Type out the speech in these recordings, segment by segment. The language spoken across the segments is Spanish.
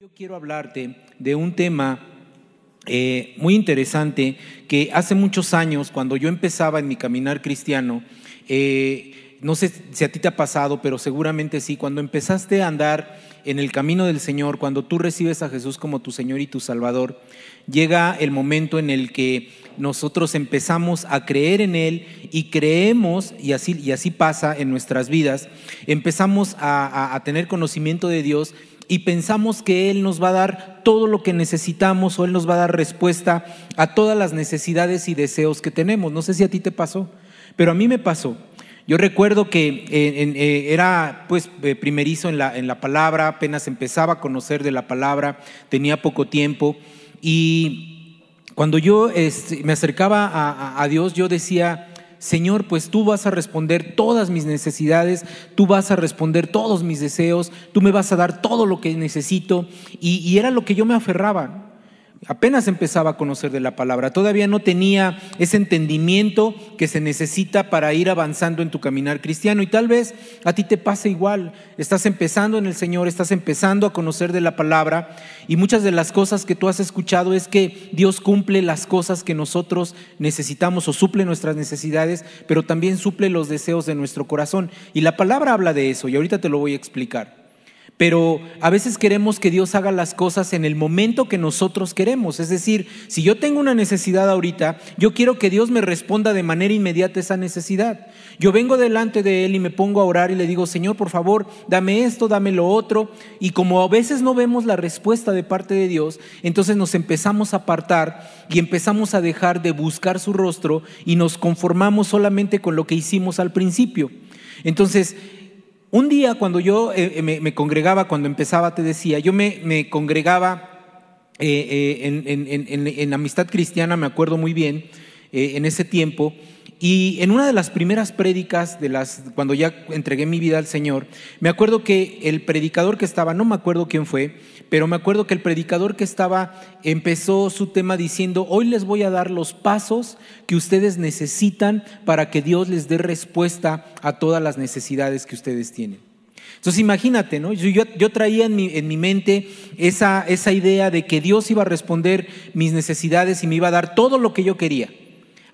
Yo quiero hablarte de un tema eh, muy interesante que hace muchos años, cuando yo empezaba en mi caminar cristiano, eh, no sé si a ti te ha pasado, pero seguramente sí, cuando empezaste a andar en el camino del Señor, cuando tú recibes a Jesús como tu Señor y tu Salvador, llega el momento en el que nosotros empezamos a creer en Él y creemos, y así, y así pasa en nuestras vidas, empezamos a, a tener conocimiento de Dios y pensamos que Él nos va a dar todo lo que necesitamos o Él nos va a dar respuesta a todas las necesidades y deseos que tenemos. No sé si a ti te pasó, pero a mí me pasó. Yo recuerdo que eh, eh, era pues eh, primerizo en la, en la palabra, apenas empezaba a conocer de la palabra, tenía poco tiempo y cuando yo este, me acercaba a, a Dios yo decía, Señor, pues tú vas a responder todas mis necesidades, tú vas a responder todos mis deseos, tú me vas a dar todo lo que necesito. Y, era lo que yo me aferraba. Apenas empezaba a conocer de la palabra, todavía no tenía ese entendimiento que se necesita para ir avanzando en tu caminar cristiano. Y tal vez a ti te pase igual, estás empezando en el Señor, estás empezando a conocer de la palabra y muchas de las cosas que tú has escuchado es que Dios cumple las cosas que nosotros necesitamos o suple nuestras necesidades, pero también suple los deseos de nuestro corazón. Y la palabra habla de eso y ahorita te lo voy a explicar. Pero a veces queremos que Dios haga las cosas en el momento que nosotros queremos. Es decir, si yo tengo una necesidad ahorita, yo quiero que Dios me responda de manera inmediata esa necesidad. Yo vengo delante de Él y me pongo a orar y le digo, Señor, por favor, dame esto, dame lo otro. Y como a veces no vemos la respuesta de parte de Dios, entonces nos empezamos a apartar y empezamos a dejar de buscar su rostro y nos conformamos solamente con lo que hicimos al principio. Entonces, un día cuando yo eh, eh, me, congregaba, cuando empezaba, te decía, yo me, congregaba eh, en, en, amistad cristiana, me acuerdo muy bien, en ese tiempo, y en una de las primeras prédicas, de las, cuando ya entregué mi vida al Señor, me acuerdo que el predicador que estaba, no me acuerdo quién fue, pero me acuerdo que el predicador que estaba empezó su tema diciendo, hoy les voy a dar los pasos que ustedes necesitan para que Dios les dé respuesta a todas las necesidades que ustedes tienen. Entonces imagínate, ¿no? Yo, yo traía en mi, en mi mente esa, esa idea de que Dios iba a responder mis necesidades y me iba a dar todo lo que yo quería.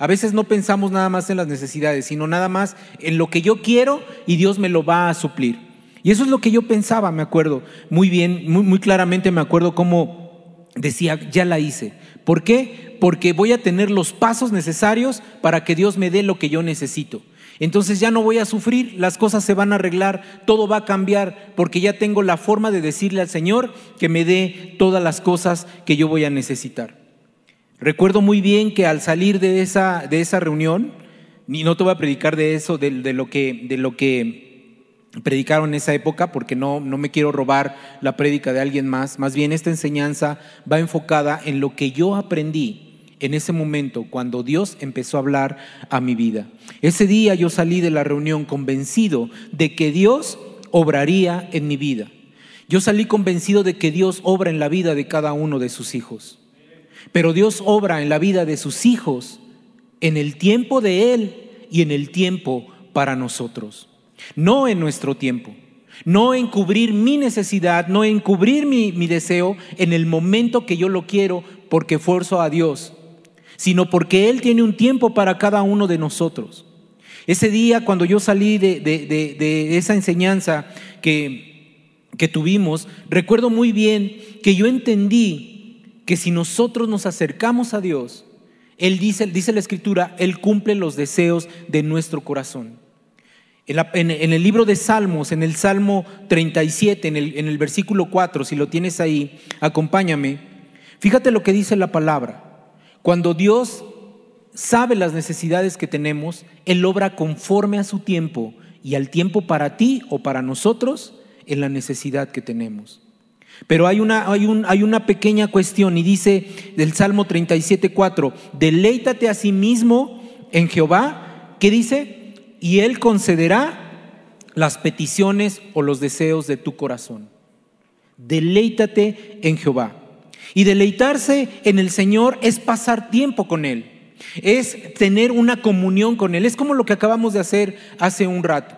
A veces no pensamos nada más en las necesidades, sino nada más en lo que yo quiero y Dios me lo va a suplir. Y eso es lo que yo pensaba, me acuerdo, muy bien, muy, muy claramente me acuerdo cómo decía, ya la hice. ¿Por qué? Porque voy a tener los pasos necesarios para que Dios me dé lo que yo necesito. Entonces ya no voy a sufrir, las cosas se van a arreglar, todo va a cambiar, porque ya tengo la forma de decirle al Señor que me dé todas las cosas que yo voy a necesitar. Recuerdo muy bien que al salir de esa, de esa reunión, y no te voy a predicar de eso, de, lo, que, de lo que predicaron en esa época, porque no, no me quiero robar la prédica de alguien más, más bien esta enseñanza va enfocada en lo que yo aprendí en ese momento cuando Dios empezó a hablar a mi vida. Ese día yo salí de la reunión convencido de que Dios obraría en mi vida. Yo salí convencido de que Dios obra en la vida de cada uno de sus hijos. Pero Dios obra en la vida de sus hijos en el tiempo de Él y en el tiempo para nosotros. No en nuestro tiempo. No en cubrir mi necesidad, no en cubrir mi, deseo en el momento que yo lo quiero porque forzo a Dios, sino porque Él tiene un tiempo para cada uno de nosotros. Ese día cuando yo salí de, esa enseñanza que, que tuvimos, recuerdo muy bien que yo entendí que si nosotros nos acercamos a Dios, Él dice, dice la Escritura, Él cumple los deseos de nuestro corazón. En, el libro de Salmos, en el Salmo 37, en el, en el versículo 4, si lo tienes ahí, acompáñame. Fíjate lo que dice la palabra. Cuando Dios sabe las necesidades que tenemos, Él obra conforme a su tiempo y al tiempo para ti o para nosotros en la necesidad que tenemos. Pero hay una, hay, un, hay una pequeña cuestión y dice del Salmo 37.4, deleítate a sí mismo en Jehová, ¿qué dice? Y Él concederá las peticiones o los deseos de tu corazón. Deleítate en Jehová. Y deleitarse en el Señor es pasar tiempo con Él, es tener una comunión con Él, es como lo que acabamos de hacer hace un rato.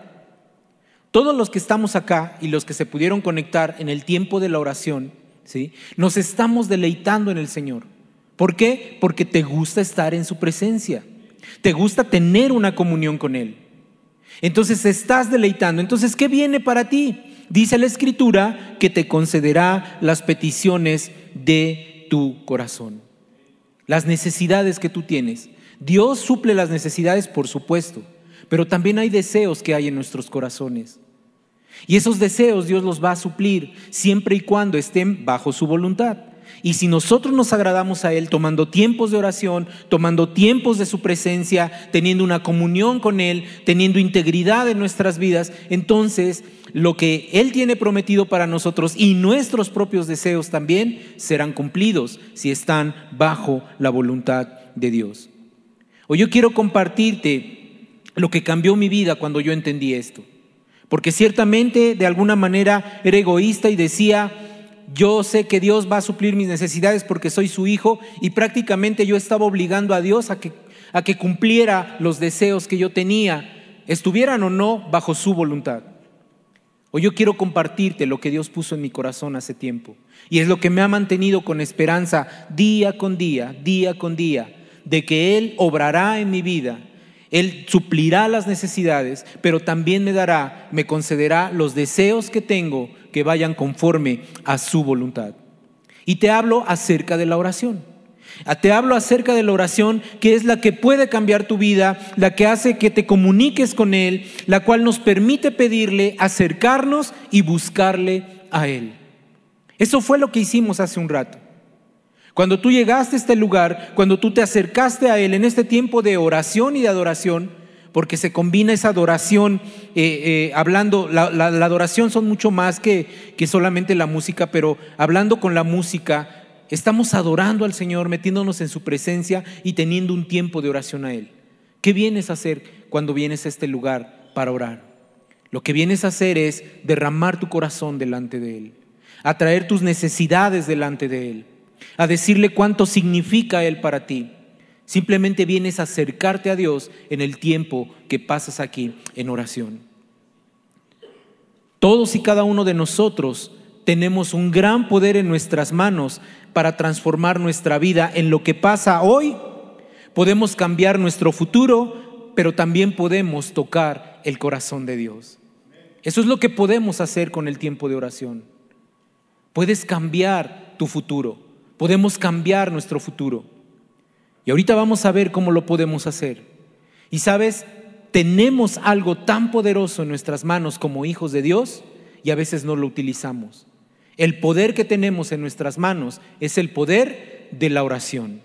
Todos los que estamos acá y los que se pudieron conectar en el tiempo de la oración, ¿sí? Nos estamos deleitando en el Señor. ¿Por qué? Porque te gusta estar en su presencia. Te gusta tener una comunión con Él. Entonces estás deleitando. Entonces, ¿qué viene para ti? Dice la Escritura que te concederá las peticiones de tu corazón. Las necesidades que tú tienes. Dios suple las necesidades, por supuesto, pero también hay deseos que hay en nuestros corazones. Y esos deseos Dios los va a suplir siempre y cuando estén bajo su voluntad. Y si nosotros nos agradamos a Él tomando tiempos de oración, tomando tiempos de su presencia, teniendo una comunión con Él, teniendo integridad en nuestras vidas, entonces lo que Él tiene prometido para nosotros y nuestros propios deseos también serán cumplidos si están bajo la voluntad de Dios. Hoy yo quiero compartirte lo que cambió mi vida cuando yo entendí esto. Porque ciertamente de alguna manera era egoísta y decía, yo sé que Dios va a suplir mis necesidades porque soy su hijo y prácticamente yo estaba obligando a Dios a que, a que cumpliera los deseos que yo tenía, estuvieran o no bajo su voluntad. Hoy yo quiero compartirte lo que Dios puso en mi corazón hace tiempo y es lo que me ha mantenido con esperanza día con día, día con día, de que Él obrará en mi vida él suplirá las necesidades, pero también me dará, me concederá los deseos que tengo que vayan conforme a su voluntad. Y te hablo acerca de la oración. Te hablo acerca de la oración que es la que puede cambiar tu vida, la que hace que te comuniques con Él, la cual nos permite pedirle, acercarnos y buscarle a Él. Eso fue lo que hicimos hace un rato. Cuando tú llegaste a este lugar, cuando tú te acercaste a Él en este tiempo de oración y de adoración, porque se combina esa adoración, eh, eh, hablando, la, adoración son mucho más que, que solamente la música, pero hablando con la música, estamos adorando al Señor, metiéndonos en su presencia y teniendo un tiempo de oración a Él. ¿Qué vienes a hacer cuando vienes a este lugar para orar? Lo que vienes a hacer es derramar tu corazón delante de Él, atraer tus necesidades delante de Él a decirle cuánto significa Él para ti. Simplemente vienes a acercarte a Dios en el tiempo que pasas aquí en oración. Todos y cada uno de nosotros tenemos un gran poder en nuestras manos para transformar nuestra vida en lo que pasa hoy. Podemos cambiar nuestro futuro, pero también podemos tocar el corazón de Dios. Eso es lo que podemos hacer con el tiempo de oración. Puedes cambiar tu futuro. Podemos cambiar nuestro futuro. Y ahorita vamos a ver cómo lo podemos hacer. Y sabes, tenemos algo tan poderoso en nuestras manos como hijos de Dios y a veces no lo utilizamos. El poder que tenemos en nuestras manos es el poder de la oración.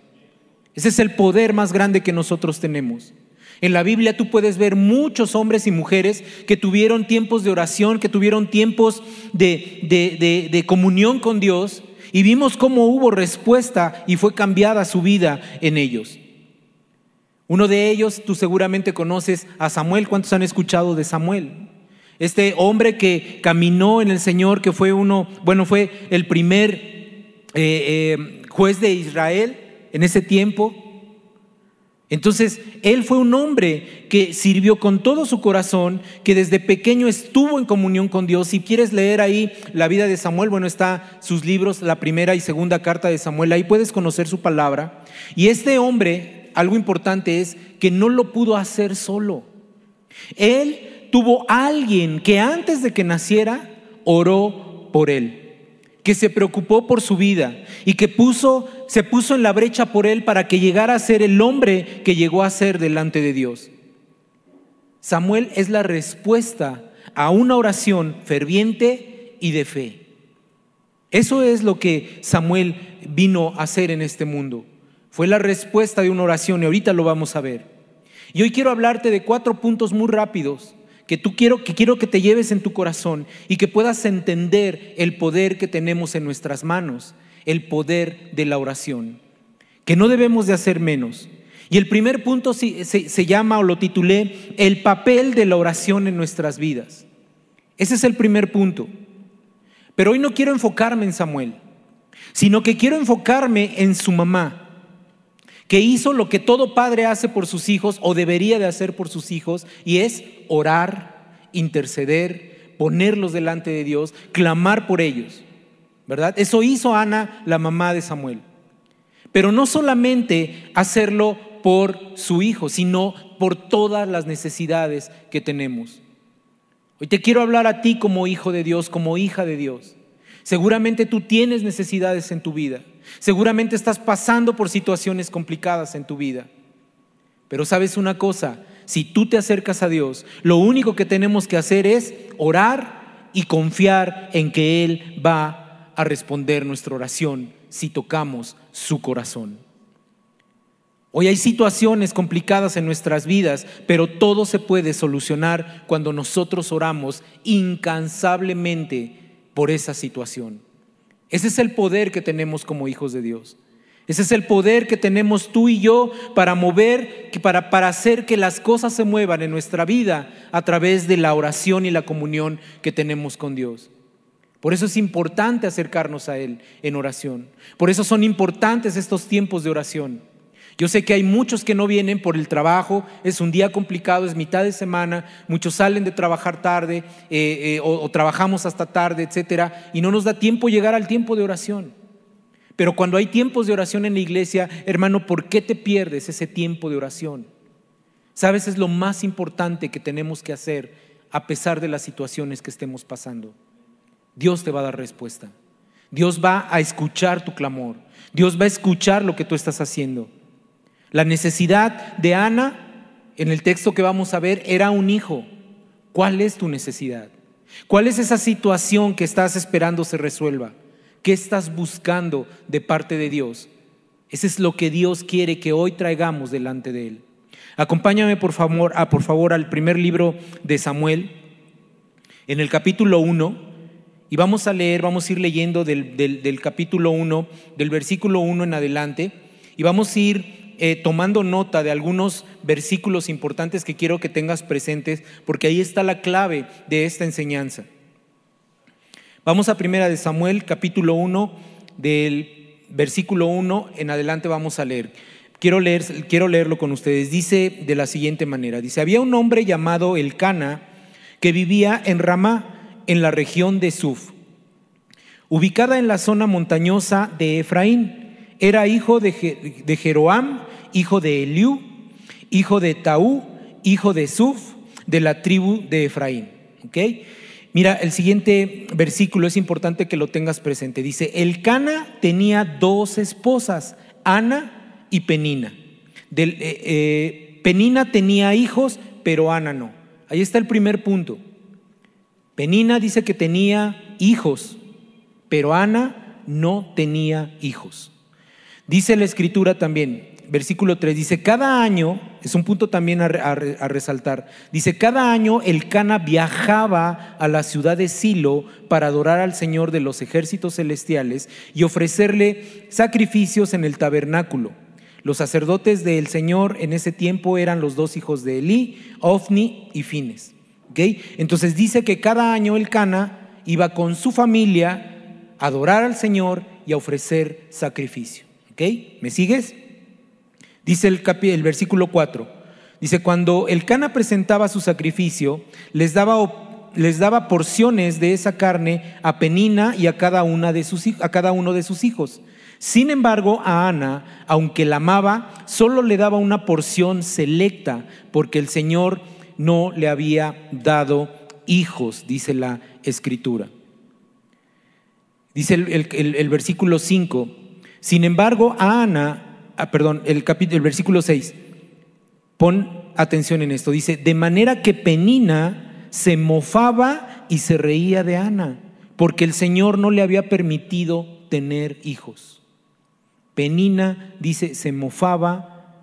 Ese es el poder más grande que nosotros tenemos. En la Biblia tú puedes ver muchos hombres y mujeres que tuvieron tiempos de oración, que tuvieron tiempos de, de, de comunión con Dios y vimos cómo hubo respuesta y fue cambiada su vida en ellos. Uno de ellos, tú seguramente conoces a Samuel. ¿Cuántos han escuchado de Samuel? Este hombre que caminó en el Señor, que fue uno, bueno, fue el primer eh, eh, juez de Israel en ese tiempo. Entonces, él fue un hombre que sirvió con todo su corazón, que desde pequeño estuvo en comunión con Dios. Si quieres leer ahí la vida de Samuel, bueno, está sus libros, la primera y segunda carta de Samuel, ahí puedes conocer su palabra. Y este hombre, algo importante es que no lo pudo hacer solo. Él tuvo alguien que antes de que naciera oró por él que se preocupó por su vida y que puso, se puso en la brecha por él para que llegara a ser el hombre que llegó a ser delante de Dios. Samuel es la respuesta a una oración ferviente y de fe. Eso es lo que Samuel vino a hacer en este mundo. Fue la respuesta de una oración y ahorita lo vamos a ver. Y hoy quiero hablarte de cuatro puntos muy rápidos que tú quiero que quiero que te lleves en tu corazón y que puedas entender el poder que tenemos en nuestras manos, el poder de la oración, que no debemos de hacer menos. Y el primer punto se, se llama o lo titulé el papel de la oración en nuestras vidas. Ese es el primer punto. Pero hoy no quiero enfocarme en Samuel, sino que quiero enfocarme en su mamá, que hizo lo que todo padre hace por sus hijos o debería de hacer por sus hijos, y es orar, interceder, ponerlos delante de Dios, clamar por ellos. ¿verdad? Eso hizo Ana, la mamá de Samuel. Pero no solamente hacerlo por su hijo, sino por todas las necesidades que tenemos. Hoy te quiero hablar a ti como hijo de Dios, como hija de Dios. Seguramente tú tienes necesidades en tu vida. Seguramente estás pasando por situaciones complicadas en tu vida. Pero sabes una cosa, si tú te acercas a Dios, lo único que tenemos que hacer es orar y confiar en que Él va a responder nuestra oración si tocamos su corazón. Hoy hay situaciones complicadas en nuestras vidas, pero todo se puede solucionar cuando nosotros oramos incansablemente por esa situación. Ese es el poder que tenemos como hijos de Dios. Ese es el poder que tenemos tú y yo para mover, para, para hacer que las cosas se muevan en nuestra vida a través de la oración y la comunión que tenemos con Dios. Por eso es importante acercarnos a Él en oración. Por eso son importantes estos tiempos de oración. Yo sé que hay muchos que no vienen por el trabajo, es un día complicado, es mitad de semana, muchos salen de trabajar tarde eh, eh, o, trabajamos hasta tarde, etcétera, y no nos da tiempo llegar al tiempo de oración. Pero cuando hay tiempos de oración en la iglesia, hermano, ¿por qué te pierdes ese tiempo de oración? Sabes, es lo más importante que tenemos que hacer a pesar de las situaciones que estemos pasando. Dios te va a dar respuesta. Dios va a escuchar tu clamor. Dios va a escuchar lo que tú estás haciendo. La necesidad de Ana, en el texto que vamos a ver, era un hijo. ¿Cuál es tu necesidad? ¿Cuál es esa situación que estás esperando se resuelva? ¿Qué estás buscando de parte de Dios? Ese es lo que Dios quiere que hoy traigamos delante de Él. Acompáñame por favor, a, por favor al primer libro de Samuel, en el capítulo 1, y vamos a leer, vamos a ir leyendo del, del capítulo 1, del versículo 1 en adelante, y vamos a ir eh, tomando nota de algunos versículos importantes que quiero que tengas presentes, porque ahí está la clave de esta enseñanza. Vamos a primera de Samuel, capítulo 1, del versículo 1 en adelante vamos a leer. Quiero, leer. quiero leerlo con ustedes. Dice de la siguiente manera, dice, había un hombre llamado Elcana que vivía en Ramá, en la región de Suf, ubicada en la zona montañosa de Efraín. Era hijo de, de Jeroam, hijo de Eliú, hijo de Taú, hijo de Suf, de la tribu de Efraín. Mira, el siguiente versículo es importante que lo tengas presente. Dice, el Cana tenía dos esposas, Ana y Penina. Del, eh, eh, Penina tenía hijos, pero Ana no. Ahí está el primer punto. Penina dice que tenía hijos, pero Ana no tenía hijos. Dice la escritura también, versículo 3, dice, cada año, es un punto también a, resaltar, dice, cada año el Cana viajaba a la ciudad de Silo para adorar al Señor de los ejércitos celestiales y ofrecerle sacrificios en el tabernáculo. Los sacerdotes del Señor en ese tiempo eran los dos hijos de Elí, Ofni y Fines. ¿Okay? Entonces dice que cada año el Cana iba con su familia a adorar al Señor y a ofrecer sacrificio. ¿Ok? ¿Me sigues? Dice el, el versículo 4. Dice, cuando el Cana presentaba su sacrificio, les daba, les daba porciones de esa carne a Penina y a cada, una de sus, a cada uno de sus hijos. Sin embargo, a Ana, aunque la amaba, solo le daba una porción selecta, porque el Señor no le había dado hijos, dice la escritura. Dice el, el versículo 5, sin embargo, a Ana Ah, perdón, el, capítulo, el versículo 6. Pon atención en esto. Dice, de manera que Penina se mofaba y se reía de Ana, porque el Señor no le había permitido tener hijos. Penina, dice, se mofaba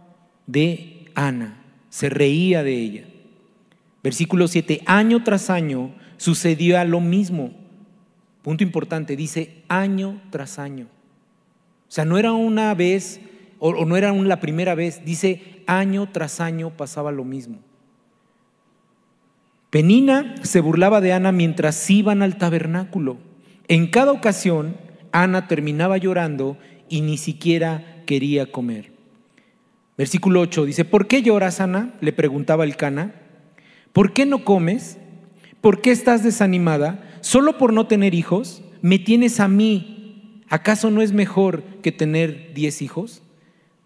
de Ana, se reía de ella. Versículo 7, año tras año sucedió lo mismo. Punto importante, dice año tras año. O sea, no era una vez o, no era la primera vez, dice año tras año pasaba lo mismo. Penina se burlaba de Ana mientras iban al tabernáculo. En cada ocasión, Ana terminaba llorando y ni siquiera quería comer. Versículo 8 dice, ¿por qué lloras, Ana? Le preguntaba el Cana. ¿Por qué no comes? ¿Por qué estás desanimada? ¿Solo por no tener hijos? Me tienes a mí ¿Acaso no es mejor que tener diez hijos?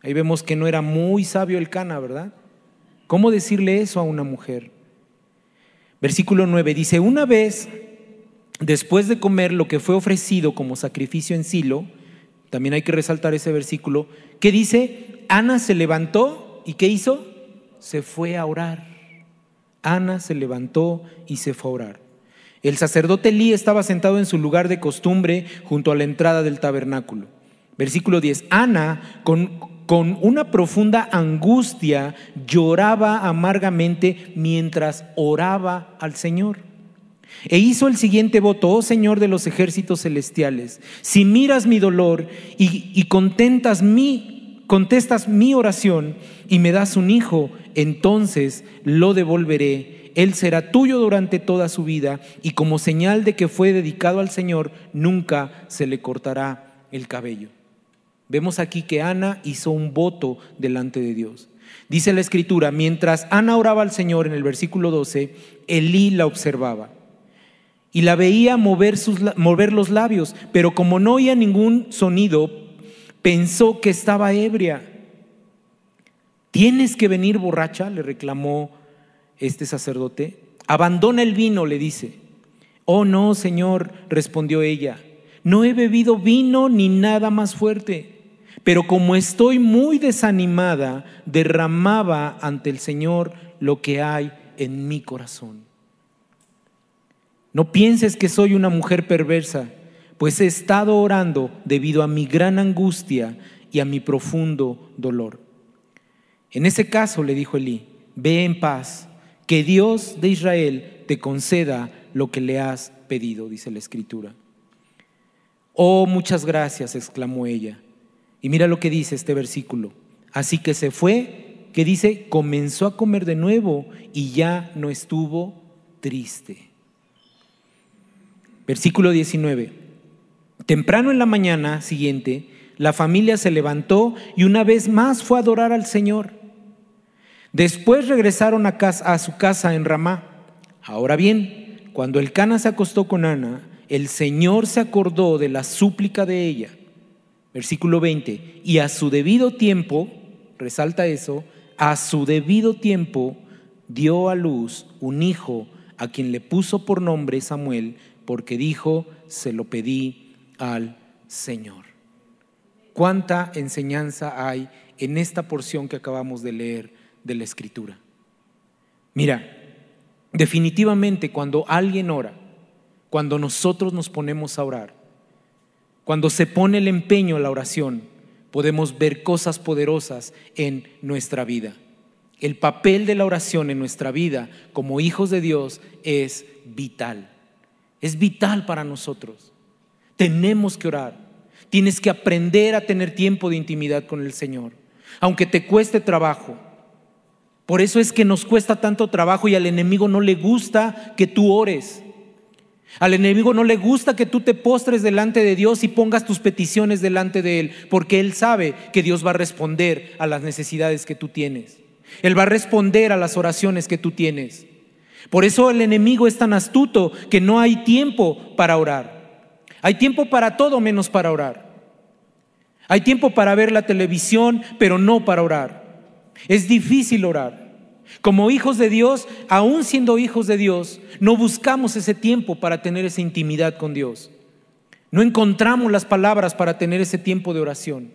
Ahí vemos que no era muy sabio el Cana, ¿verdad? ¿Cómo decirle eso a una mujer? Versículo 9 dice, una vez después de comer lo que fue ofrecido como sacrificio en Silo, también hay que resaltar ese versículo, que dice, Ana se levantó y ¿qué hizo? Se fue a orar. Ana se levantó y se fue a orar. El sacerdote Elí estaba sentado en su lugar de costumbre junto a la entrada del tabernáculo. Versículo 10. Ana, con, con una profunda angustia, lloraba amargamente mientras oraba al Señor. E hizo el siguiente voto, oh Señor de los ejércitos celestiales, si miras mi dolor y, contestas mi oración y me das un hijo, entonces lo devolveré. Él será tuyo durante toda su vida y como señal de que fue dedicado al Señor, nunca se le cortará el cabello. Vemos aquí que Ana hizo un voto delante de Dios. Dice la escritura, mientras Ana oraba al Señor en el versículo 12, Elí la observaba y la veía mover, sus, mover los labios, pero como no oía ningún sonido, pensó que estaba ebria. Tienes que venir borracha, le reclamó este sacerdote. Abandona el vino, le dice. Oh no, Señor, respondió ella, no he bebido vino ni nada más fuerte, pero como estoy muy desanimada, derramaba ante el Señor lo que hay en mi corazón. No pienses que soy una mujer perversa, pues he estado orando debido a mi gran angustia y a mi profundo dolor. En ese caso, le dijo Elí, ve en paz, que Dios de Israel te conceda lo que le has pedido, dice la escritura. Oh, muchas gracias, exclamó ella. Y mira lo que dice este versículo. Así que se fue, que dice, comenzó a comer de nuevo y ya no estuvo triste. Versículo 19. Temprano en la mañana siguiente, la familia se levantó y una vez más fue a adorar al Señor. Después regresaron a, casa, a su casa en Ramá. Ahora bien, cuando el Cana se acostó con Ana, el Señor se acordó de la súplica de ella. Versículo 20. Y a su debido tiempo, resalta eso, a su debido tiempo dio a luz un hijo a quien le puso por nombre Samuel porque dijo, se lo pedí al Señor. ¿Cuánta enseñanza hay en esta porción que acabamos de leer de la Escritura? Mira, definitivamente cuando alguien ora, cuando nosotros nos ponemos a orar, cuando se pone el empeño en la oración, podemos ver cosas poderosas en nuestra vida. El papel de la oración en nuestra vida como hijos de Dios es vital. Es vital para nosotros. Tenemos que orar. Tienes que aprender a tener tiempo de intimidad con el Señor, aunque te cueste trabajo. Por eso es que nos cuesta tanto trabajo y al enemigo no le gusta que tú ores. Al enemigo no le gusta que tú te postres delante de Dios y pongas tus peticiones delante de Él, porque Él sabe que Dios va a responder a las necesidades que tú tienes. Él va a responder a las oraciones que tú tienes. Por eso el enemigo es tan astuto que no hay tiempo para orar. Hay tiempo para todo menos para orar. Hay tiempo para ver la televisión, pero no para orar. Es difícil orar. Como hijos de Dios, aún siendo hijos de Dios, no buscamos ese tiempo para tener esa intimidad con Dios. No encontramos las palabras para tener ese tiempo de oración.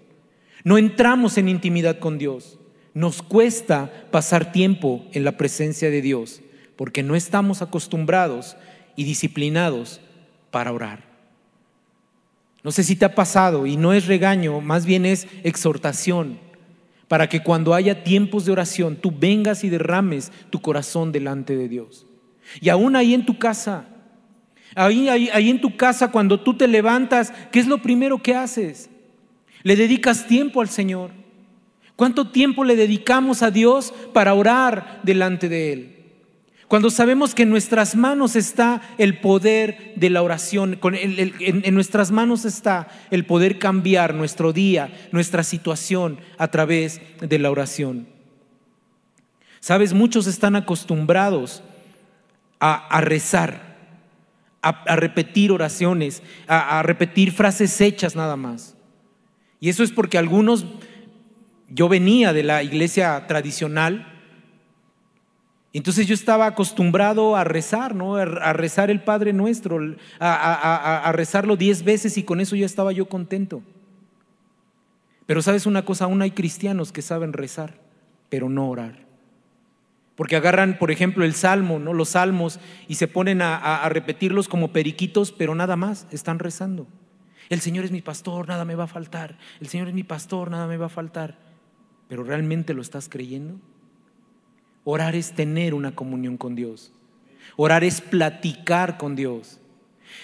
No entramos en intimidad con Dios. Nos cuesta pasar tiempo en la presencia de Dios porque no estamos acostumbrados y disciplinados para orar. No sé si te ha pasado y no es regaño, más bien es exhortación para que cuando haya tiempos de oración tú vengas y derrames tu corazón delante de Dios. Y aún ahí en tu casa, ahí, ahí, ahí en tu casa cuando tú te levantas, ¿qué es lo primero que haces? Le dedicas tiempo al Señor. ¿Cuánto tiempo le dedicamos a Dios para orar delante de Él? Cuando sabemos que en nuestras manos está el poder de la oración, en, nuestras manos está el poder cambiar nuestro día, nuestra situación a través de la oración. Sabes, muchos están acostumbrados a, rezar, a, repetir oraciones, a, repetir frases hechas nada más. Y eso es porque algunos, yo venía de la iglesia tradicional, entonces yo estaba acostumbrado a rezar, ¿no? A rezar el Padre Nuestro, a, rezarlo diez veces y con eso ya estaba yo contento. Pero sabes una cosa, aún hay cristianos que saben rezar, pero no orar. Porque agarran, por ejemplo, el salmo, ¿no? Los salmos y se ponen a repetirlos como periquitos, pero nada más, están rezando. El Señor es mi pastor, nada me va a faltar. El Señor es mi pastor, nada me va a faltar. Pero ¿realmente lo estás creyendo? Orar es tener una comunión con Dios. Orar es platicar con Dios.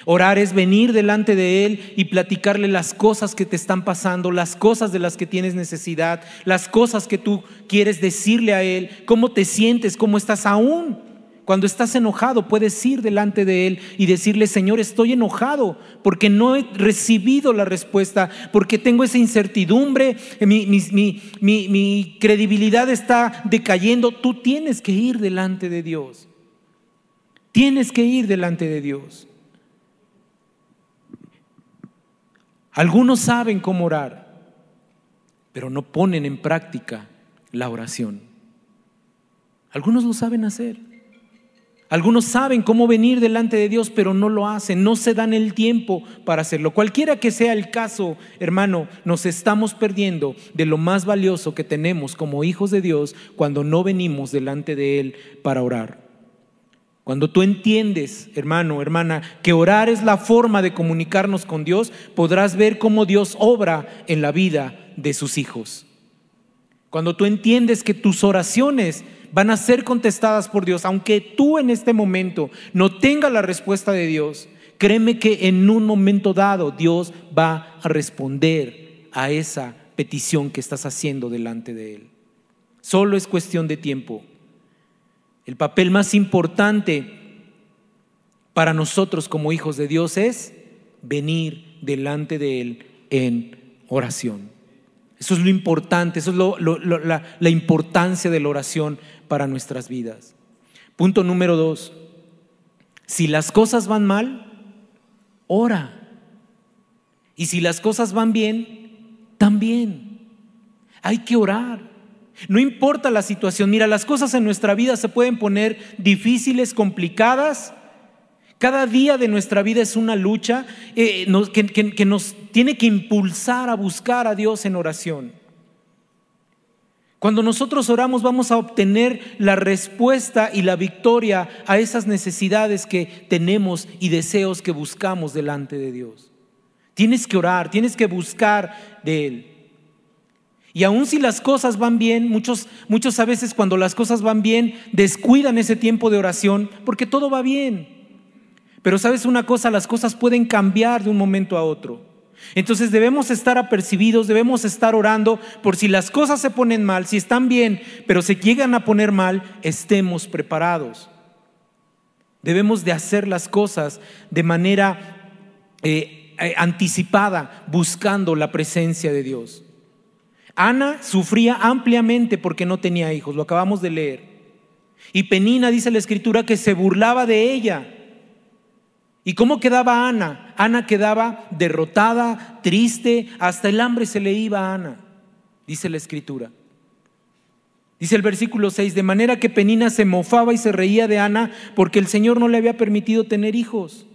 Orar es venir delante de Él y platicarle las cosas que te están pasando, las cosas de las que tienes necesidad, las cosas que tú quieres decirle a Él, cómo te sientes, cómo estás aún. Cuando estás enojado, puedes ir delante de Él y decirle, Señor, estoy enojado porque no he recibido la respuesta, porque tengo esa incertidumbre, mi, mi, credibilidad está decayendo. Tú tienes que ir delante de Dios. Tienes que ir delante de Dios. Algunos saben cómo orar, pero no ponen en práctica la oración. Algunos lo saben hacer. Algunos saben cómo venir delante de Dios, pero no lo hacen, no se dan el tiempo para hacerlo. Cualquiera que sea el caso, hermano, nos estamos perdiendo de lo más valioso que tenemos como hijos de Dios cuando no venimos delante de Él para orar. Cuando tú entiendes, hermano, hermana, que orar es la forma de comunicarnos con Dios, podrás ver cómo Dios obra en la vida de sus hijos. Cuando tú entiendes que tus oraciones van a ser contestadas por Dios, aunque tú en este momento no tengas la respuesta de Dios, créeme que en un momento dado Dios va a responder a esa petición que estás haciendo delante de Él. Solo es cuestión de tiempo. El papel más importante para nosotros como hijos de Dios es venir delante de Él en oración. Eso es lo importante, eso es la, importancia de la oración para nuestras vidas. Punto número dos, si las cosas van mal, ora. Y si las cosas van bien, también. Hay que orar. No importa la situación, mira, las cosas en nuestra vida se pueden poner difíciles, complicadas. Cada día de nuestra vida es una lucha eh, que nos tiene que impulsar a buscar a Dios en oración. Cuando nosotros oramos vamos a obtener la respuesta y la victoria a esas necesidades que tenemos y deseos que buscamos delante de Dios. Tienes que orar, tienes que buscar de Él. Y aun si las cosas van bien, muchos, muchos a veces cuando las cosas van bien descuidan ese tiempo de oración porque todo va bien. Pero sabes una cosa, las cosas pueden cambiar de un momento a otro. Entonces debemos estar apercibidos, debemos estar orando por si las cosas se ponen mal, si están bien, pero se llegan a poner mal, estemos preparados. Debemos de hacer las cosas de manera eh, eh, anticipada, buscando la presencia de Dios. Ana sufría ampliamente porque no tenía hijos, lo acabamos de leer. Y Penina dice la escritura que se burlaba de ella. ¿Y cómo quedaba Ana? Ana quedaba derrotada, triste, hasta el hambre se le iba a Ana, dice la escritura. Dice el versículo 6, de manera que Penina se mofaba y se reía de Ana porque el Señor no le había permitido tener hijos.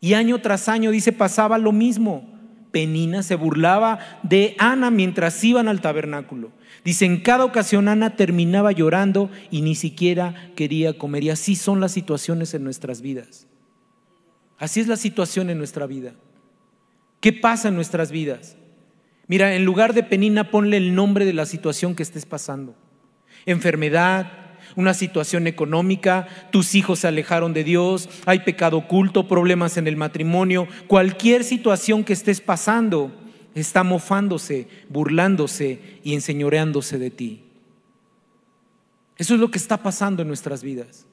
Y año tras año, dice, pasaba lo mismo. Penina se burlaba de Ana mientras iban al tabernáculo. Dice, en cada ocasión Ana terminaba llorando y ni siquiera quería comer. Y así son las situaciones en nuestras vidas. Así es la situación en nuestra vida. ¿Qué pasa en nuestras vidas? Mira, en lugar de penina, ponle el nombre de la situación que estés pasando. Enfermedad, una situación económica, tus hijos se alejaron de Dios, hay pecado oculto, problemas en el matrimonio, cualquier situación que estés pasando está mofándose, burlándose y enseñoreándose de ti. Eso es lo que está pasando en nuestras vidas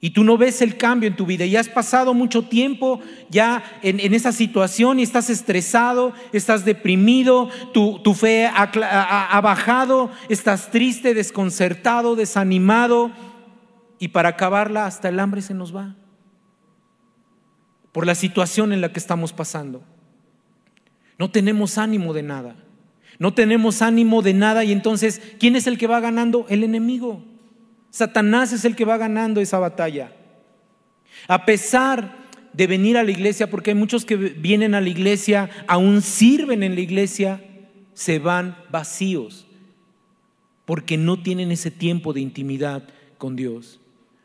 y tú no ves el cambio en tu vida y has pasado mucho tiempo ya en, esa situación y estás estresado, estás deprimido, tu, fe ha, bajado, estás triste, desconcertado, desanimado y para acabarla hasta el hambre se nos va. por la situación en la que estamos pasando. No tenemos ánimo de nada. No tenemos ánimo de nada y entonces, ¿quién es el que va ganando? El enemigo. Satanás es el que va ganando esa batalla. A pesar de venir a la iglesia, porque hay muchos que vienen a la iglesia, aún sirven en la iglesia, se van vacíos, porque no tienen ese tiempo de intimidad con Dios,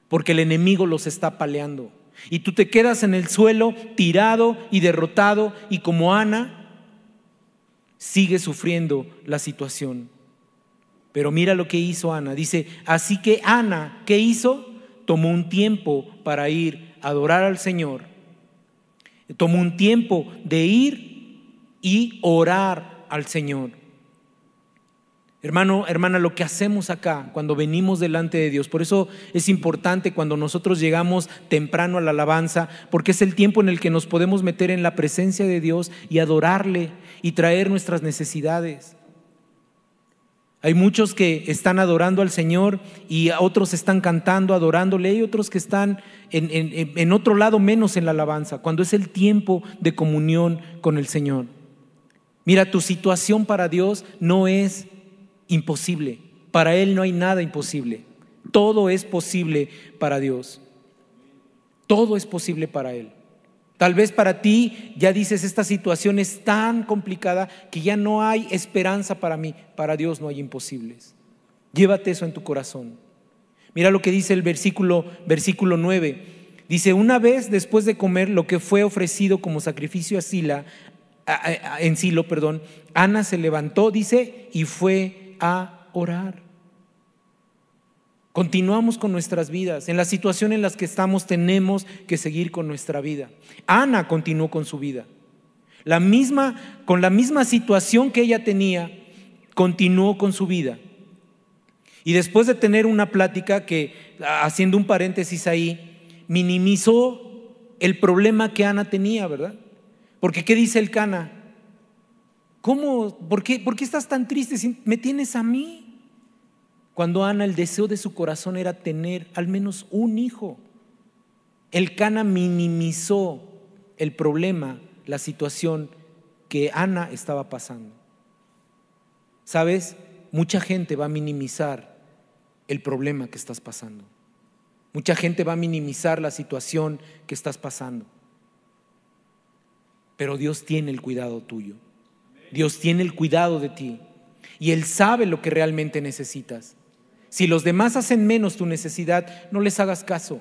porque el enemigo los está paleando. Y tú te quedas en el suelo tirado y derrotado y como Ana, sigue sufriendo la situación. Pero mira lo que hizo Ana. Dice, así que Ana, ¿qué hizo? Tomó un tiempo para ir a adorar al Señor. Tomó un tiempo de ir y orar al Señor. Hermano, hermana, lo que hacemos acá cuando venimos delante de Dios, por eso es importante cuando nosotros llegamos temprano a la alabanza, porque es el tiempo en el que nos podemos meter en la presencia de Dios y adorarle y traer nuestras necesidades. Hay muchos que están adorando al Señor y otros están cantando, adorándole, y otros que están en, en otro lado menos en la alabanza, cuando es el tiempo de comunión con el Señor. Mira, tu situación para Dios no es imposible. Para Él no hay nada imposible. Todo es posible para Dios. Todo es posible para Él. Tal vez para ti ya dices, esta situación es tan complicada que ya no hay esperanza para mí. Para Dios no hay imposibles. Llévate eso en tu corazón. Mira lo que dice el versículo, versículo 9. Dice, una vez después de comer lo que fue ofrecido como sacrificio a Sila, en Silo, perdón, Ana se levantó, dice, y fue a orar. Continuamos con nuestras vidas. En la situación en la que estamos tenemos que seguir con nuestra vida. Ana continuó con su vida. La misma, con la misma situación que ella tenía, continuó con su vida. Y después de tener una plática que, haciendo un paréntesis ahí, minimizó el problema que Ana tenía, ¿verdad? Porque ¿qué dice el Cana? ¿Cómo? ¿Por qué, ¿Por qué estás tan triste si me tienes a mí? Cuando Ana el deseo de su corazón era tener al menos un hijo. El Cana minimizó el problema, la situación que Ana estaba pasando. ¿Sabes? Mucha gente va a minimizar el problema que estás pasando. Mucha gente va a minimizar la situación que estás pasando. Pero Dios tiene el cuidado tuyo. Dios tiene el cuidado de ti y Él sabe lo que realmente necesitas. Si los demás hacen menos tu necesidad, no les hagas caso,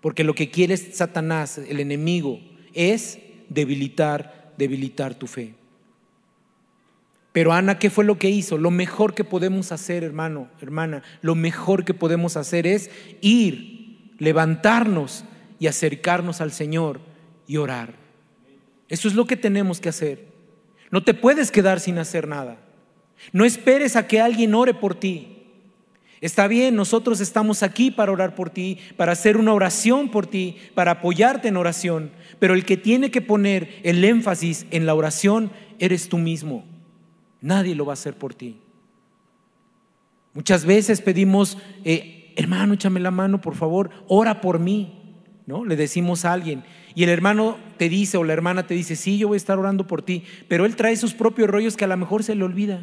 porque lo que quiere Satanás, el enemigo, es debilitar, debilitar tu fe. Pero Ana, ¿qué fue lo que hizo? Lo mejor que podemos hacer, hermano, hermana, lo mejor que podemos hacer es ir, levantarnos y acercarnos al Señor y orar. Eso es lo que tenemos que hacer. No te puedes quedar sin hacer nada. No esperes a que alguien ore por ti. Está bien, nosotros estamos aquí para orar por ti, para hacer una oración por ti, para apoyarte en oración, pero el que tiene que poner el énfasis en la oración eres tú mismo. Nadie lo va a hacer por ti. Muchas veces pedimos, eh, hermano, échame la mano, por favor, ora por mí. ¿No? Le decimos a alguien, y el hermano te dice o la hermana te dice, sí, yo voy a estar orando por ti, pero él trae sus propios rollos que a lo mejor se le olvida.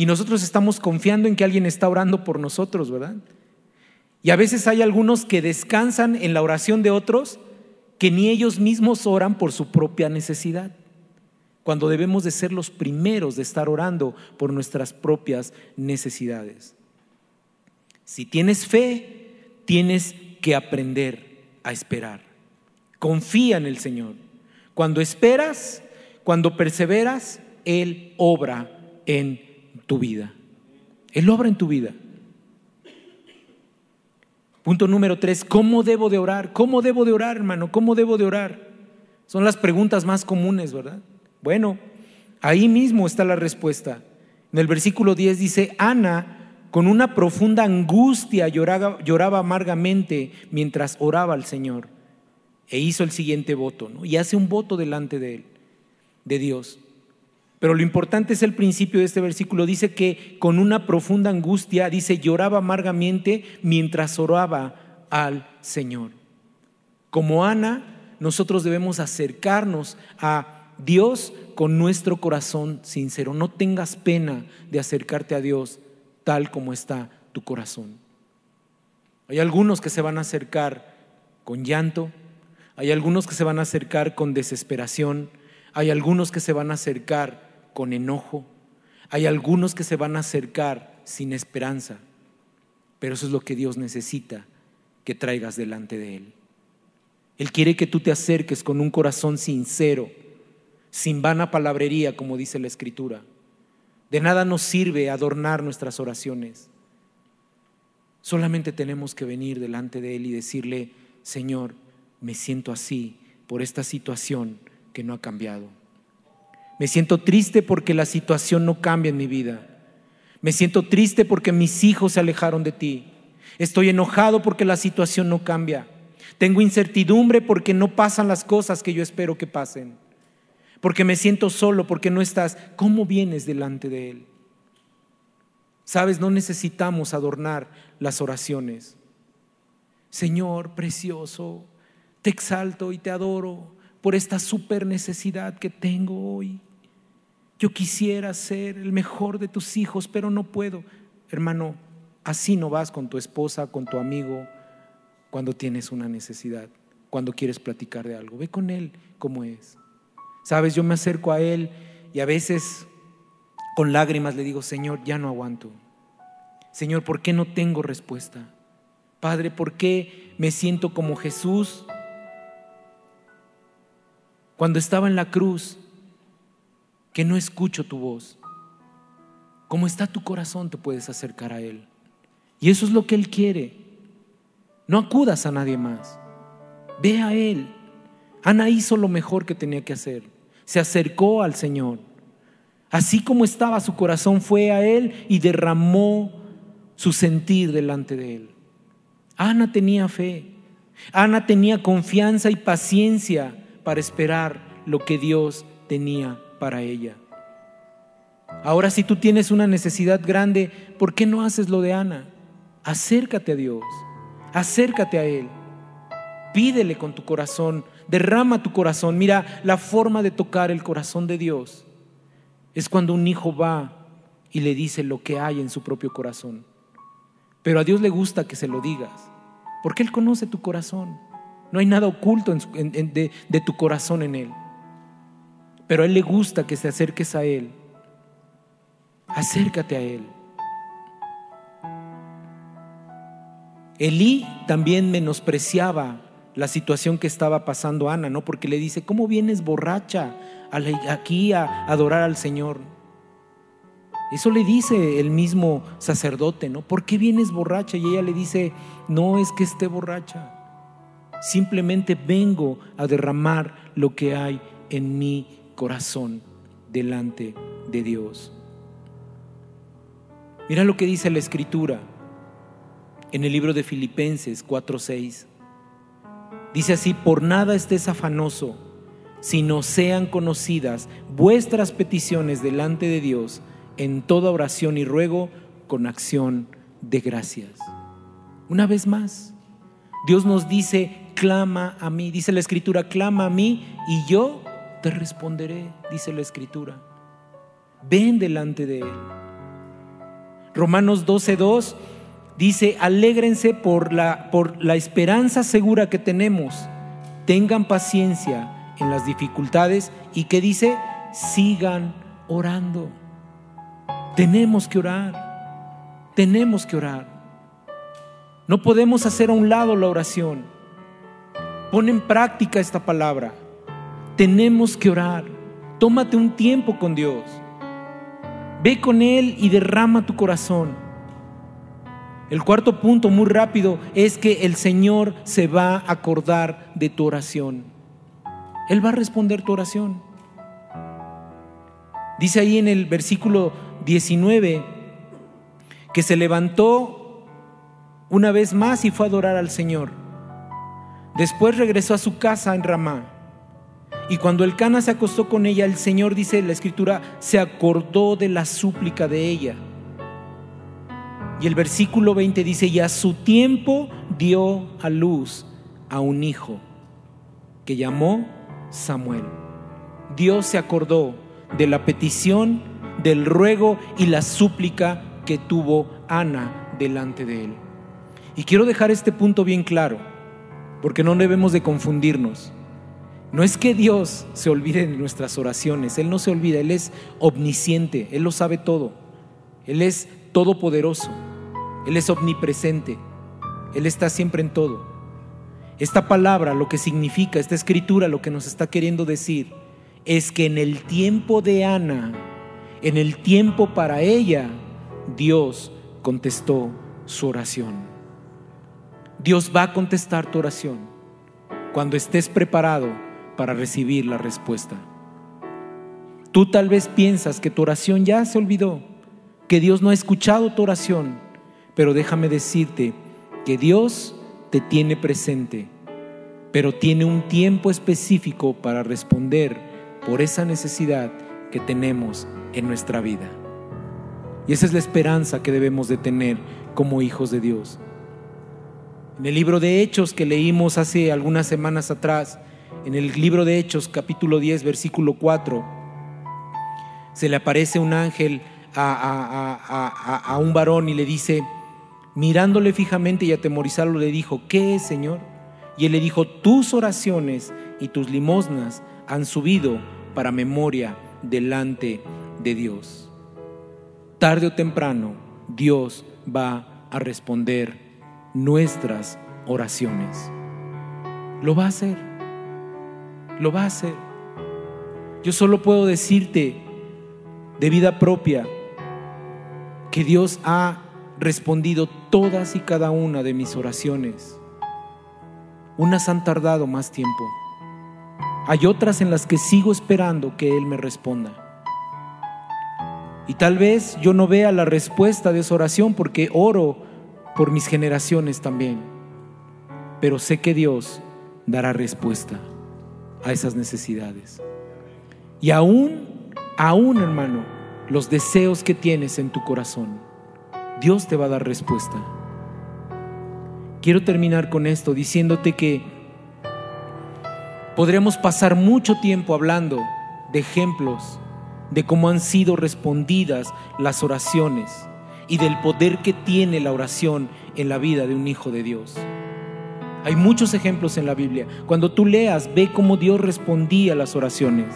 Y nosotros estamos confiando en que alguien está orando por nosotros, ¿verdad? Y a veces hay algunos que descansan en la oración de otros que ni ellos mismos oran por su propia necesidad, cuando debemos de ser los primeros de estar orando por nuestras propias necesidades. Si tienes fe, tienes que aprender a esperar. Confía en el Señor. Cuando esperas, cuando perseveras, Él obra en tu vida. Él obra en tu vida. Punto número tres, ¿cómo debo de orar? ¿Cómo debo de orar, hermano? ¿Cómo debo de orar? Son las preguntas más comunes, ¿verdad? Bueno, ahí mismo está la respuesta. En el versículo 10 dice, Ana, con una profunda angustia, lloraba, lloraba amargamente mientras oraba al Señor e hizo el siguiente voto, ¿no? Y hace un voto delante de él, de Dios. Pero lo importante es el principio de este versículo. Dice que con una profunda angustia, dice, lloraba amargamente mientras oraba al Señor. Como Ana, nosotros debemos acercarnos a Dios con nuestro corazón sincero. No tengas pena de acercarte a Dios tal como está tu corazón. Hay algunos que se van a acercar con llanto, hay algunos que se van a acercar con desesperación, hay algunos que se van a acercar con enojo, hay algunos que se van a acercar sin esperanza, pero eso es lo que Dios necesita que traigas delante de Él. Él quiere que tú te acerques con un corazón sincero, sin vana palabrería, como dice la Escritura. De nada nos sirve adornar nuestras oraciones. Solamente tenemos que venir delante de Él y decirle, Señor, me siento así por esta situación que no ha cambiado. Me siento triste porque la situación no cambia en mi vida. Me siento triste porque mis hijos se alejaron de ti. Estoy enojado porque la situación no cambia. Tengo incertidumbre porque no pasan las cosas que yo espero que pasen. Porque me siento solo, porque no estás. ¿Cómo vienes delante de Él? Sabes, no necesitamos adornar las oraciones. Señor precioso, te exalto y te adoro por esta super necesidad que tengo hoy. Yo quisiera ser el mejor de tus hijos, pero no puedo. Hermano, así no vas con tu esposa, con tu amigo, cuando tienes una necesidad, cuando quieres platicar de algo. Ve con Él como es. Sabes, yo me acerco a Él y a veces con lágrimas le digo, Señor, ya no aguanto. Señor, ¿por qué no tengo respuesta? Padre, ¿por qué me siento como Jesús cuando estaba en la cruz, que no escucho tu voz? Como está tu corazón, te puedes acercar a Él. Y eso es lo que Él quiere. No acudas a nadie más. Ve a Él. Ana hizo lo mejor que tenía que hacer. Se acercó al Señor. Así como estaba su corazón, fue a Él y derramó su sentir delante de Él. Ana tenía fe. Ana tenía confianza y paciencia para esperar lo que Dios tenía para ella. Ahora si tú tienes una necesidad grande, ¿por qué no haces lo de Ana? Acércate a Dios. Acércate a Él. Pídele con tu corazón, derrama tu corazón. Mira, la forma de tocar el corazón de Dios es cuando un hijo va y le dice lo que hay en su propio corazón. Pero a Dios le gusta que se lo digas, porque Él conoce tu corazón. No hay nada oculto de, tu corazón en Él. Pero a Él le gusta que te acerques a Él. Acércate a Él. Elí también menospreciaba la situación que estaba pasando Ana, ¿no? Porque le dice, ¿cómo vienes borracha aquí a adorar al Señor? Eso le dice el mismo sacerdote, ¿no? ¿Por qué vienes borracha? Y ella le dice, no es que esté borracha, simplemente vengo a derramar lo que hay en mi corazón delante de Dios. Mira lo que dice la escritura en el libro de Filipenses 4:6. Dice así, por nada estés afanoso, sino sean conocidas vuestras peticiones delante de Dios en toda oración y ruego con acción de gracias. Una vez más, Dios nos dice, clama a mí, dice la escritura, clama a mí y yo te responderé, dice la escritura. Ven delante de Él. Romanos 12:2 Dice, alégrense por la, por la esperanza segura que tenemos. Tengan paciencia en las dificultades y que dice, sigan orando. Tenemos que orar. Tenemos que orar. No podemos hacer a un lado la oración. Pon en práctica esta palabra. Tenemos que orar. Tómate un tiempo con Dios. Ve con Él y derrama tu corazón. El cuarto punto, muy rápido, es que el Señor se va a acordar de tu oración. Él va a responder tu oración. Dice ahí en el versículo 19 que se levantó una vez más y fue a adorar al Señor. Después regresó a su casa en Ramá. Y cuando el Cana se acostó con ella, el Señor, dice la escritura, se acordó de la súplica de ella y el versículo 20 dice, y a su tiempo dio a luz a un hijo que llamó Samuel. Dios se acordó de la petición, del ruego y la súplica que tuvo Ana delante de él. Y quiero dejar este punto bien claro, porque no debemos de confundirnos. No es que Dios se olvide de nuestras oraciones, Él no se olvida, Él es omnisciente, Él lo sabe todo, Él es todopoderoso, Él es omnipresente, Él está siempre en todo. Esta palabra, lo que significa, esta escritura, lo que nos está queriendo decir, es que en el tiempo de Ana, en el tiempo para ella, Dios contestó su oración. Dios va a contestar tu oración cuando estés preparado para recibir la respuesta. Tú tal vez piensas que tu oración ya se olvidó, que Dios no ha escuchado tu oración, pero déjame decirte que Dios te tiene presente, pero tiene un tiempo específico para responder por esa necesidad que tenemos en nuestra vida. Y esa es la esperanza que debemos de tener como hijos de Dios. En el libro de Hechos que leímos hace algunas semanas atrás, en el libro de Hechos capítulo 10 versículo 4, se le aparece un ángel a, un varón y le dice, mirándole fijamente y atemorizarlo, le dijo, ¿qué es, Señor? Y él le dijo, tus oraciones y tus limosnas han subido para memoria delante de Dios. Tarde o temprano, Dios va a responder nuestras oraciones. Lo va a hacer. Lo va a hacer. Yo solo puedo decirte de vida propia que Dios ha respondido todas y cada una de mis oraciones. Unas han tardado más tiempo hay otras en las que sigo esperando que Él me responda. Y tal vez yo no vea la respuesta de esa oración porque oro por mis generaciones también. Pero sé que Dios dará respuesta a esas necesidades. Y aún, aún hermano, los deseos que tienes en tu corazón, Dios te va a dar respuesta. Quiero terminar con esto diciéndote que Podremos pasar mucho tiempo hablando de ejemplos de cómo han sido respondidas las oraciones y del poder que tiene la oración en la vida de un hijo de Dios. Hay muchos ejemplos en la Biblia. Cuando tú leas, ve cómo Dios respondía a las oraciones.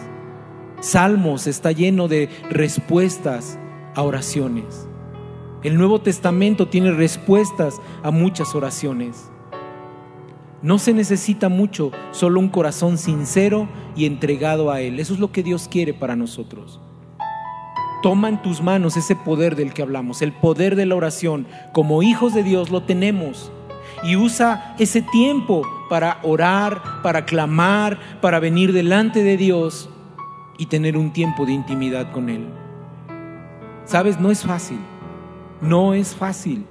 Salmos está lleno de respuestas a oraciones. El Nuevo Testamento tiene respuestas a muchas oraciones. No se necesita mucho, solo un corazón sincero y entregado a Él. Eso es lo que Dios quiere para nosotros. Toma en tus manos ese poder del que hablamos, el poder de la oración. Como hijos de Dios lo tenemos. Y usa ese tiempo para orar, para clamar, para venir delante de Dios y tener un tiempo de intimidad con Él. Sabes, no es fácil. No es fácil.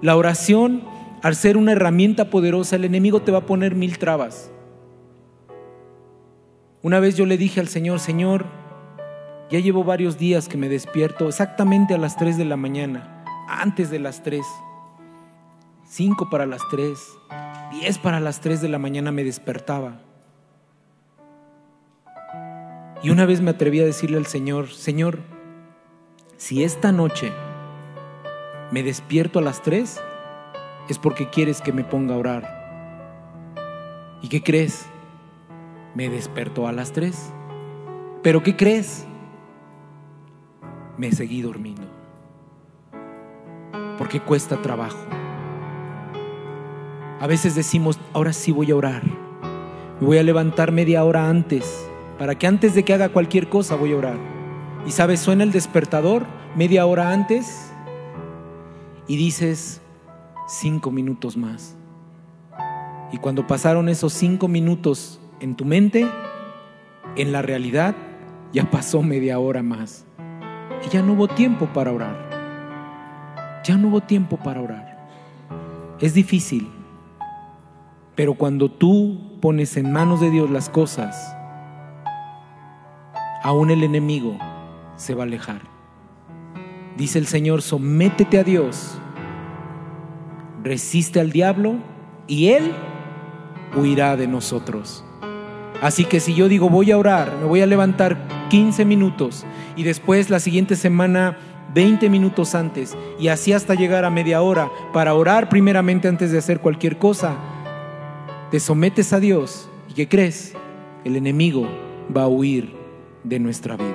La oración al ser una herramienta poderosa, el enemigo te va a poner mil trabas. Una vez yo le dije al Señor, Señor, ya llevo varios días que me despierto exactamente a las 3 de la mañana, antes de las 3, 5 para las 3, 10 para las 3 de la mañana me despertaba. Y una vez me atreví a decirle al Señor, Señor, si esta noche me despierto a las 3, es porque quieres que me ponga a orar. ¿Y qué crees? Me despertó a las tres. ¿Pero qué crees? Me seguí durmiendo. Porque cuesta trabajo. A veces decimos, ahora sí voy a orar. Me voy a levantar media hora antes, para que antes de que haga cualquier cosa voy a orar. Y sabes, suena el despertador media hora antes y dices, cinco minutos más. Y cuando pasaron esos cinco minutos en tu mente, en la realidad ya pasó media hora más. Y ya no hubo tiempo para orar. Ya no hubo tiempo para orar. Es difícil. Pero cuando tú pones en manos de Dios las cosas, aún el enemigo se va a alejar. Dice el Señor, sométete a Dios resiste al diablo y él huirá de nosotros. Así que si yo digo voy a orar, me voy a levantar 15 minutos y después la siguiente semana 20 minutos antes y así hasta llegar a media hora para orar primeramente antes de hacer cualquier cosa, te sometes a Dios y ¿qué crees? El enemigo va a huir de nuestra vida.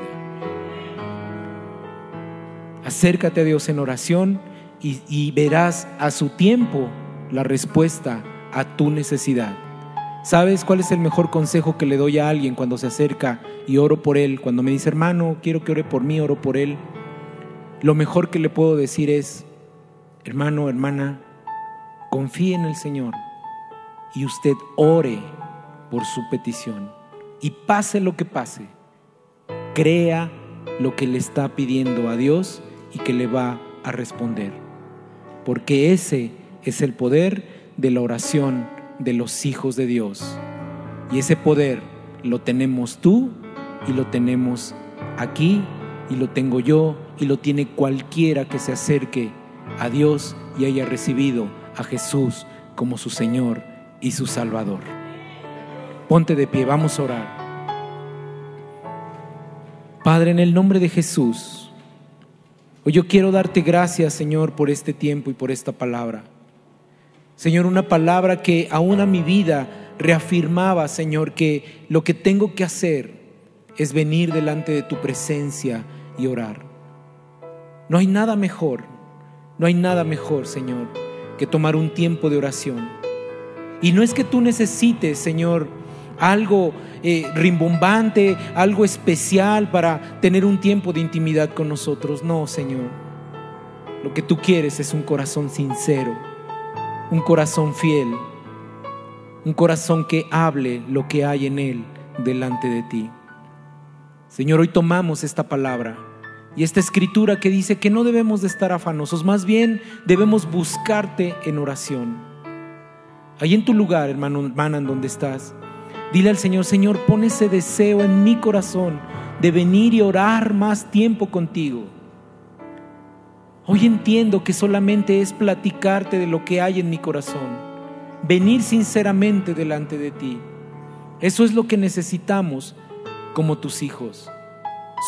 Acércate a Dios en oración y, verás a su tiempo la respuesta a tu necesidad. ¿Sabes cuál es el mejor consejo que le doy a alguien cuando se acerca y oro por él? Cuando me dice, hermano, quiero que ore por mí, oro por él. Lo mejor que le puedo decir es, hermano, hermana, confíe en el Señor y usted ore por su petición. Y pase lo que pase, crea lo que le está pidiendo a Dios y que le va a responder. Porque ese es el poder de la oración de los hijos de Dios. Y ese poder lo tenemos tú y lo tenemos aquí y lo tengo yo y lo tiene cualquiera que se acerque a Dios y haya recibido a Jesús como su Señor y su Salvador. Ponte de pie, vamos a orar. Padre, en el nombre de Jesús, hoy yo quiero darte gracias, Señor, por este tiempo y por esta palabra. Señor, una palabra que aún a mi vida reafirmaba, Señor, que lo que tengo que hacer es venir delante de tu presencia y orar. No hay nada mejor, no hay nada mejor, Señor, que tomar un tiempo de oración. Y no es que tú necesites, Señor, algo eh, rimbombante, algo especial para tener un tiempo de intimidad con nosotros. No, Señor. Lo que tú quieres es un corazón sincero un corazón fiel, un corazón que hable lo que hay en él delante de ti. Señor, hoy tomamos esta palabra y esta escritura que dice que no debemos de estar afanosos, más bien debemos buscarte en oración. Ahí en tu lugar, hermano, hermana, en donde estás, dile al Señor, Señor, pon ese deseo en mi corazón de venir y orar más tiempo contigo. Hoy entiendo que solamente es platicarte de lo que hay en mi corazón, venir sinceramente delante de ti. Eso es lo que necesitamos como tus hijos,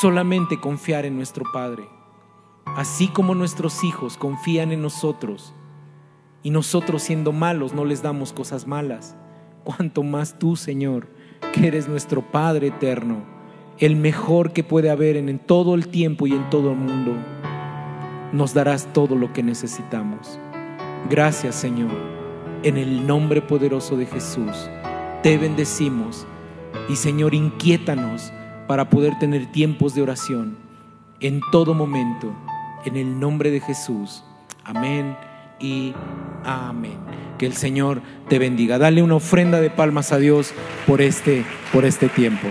solamente confiar en nuestro Padre, así como nuestros hijos confían en nosotros y nosotros siendo malos no les damos cosas malas, cuanto más tú, Señor, que eres nuestro Padre eterno, el mejor que puede haber en, todo el tiempo y en todo el mundo nos darás todo lo que necesitamos. Gracias Señor, en el nombre poderoso de Jesús, te bendecimos. Y Señor, inquiétanos para poder tener tiempos de oración en todo momento, en el nombre de Jesús. Amén y amén. Que el Señor te bendiga. Dale una ofrenda de palmas a Dios por este, por este tiempo.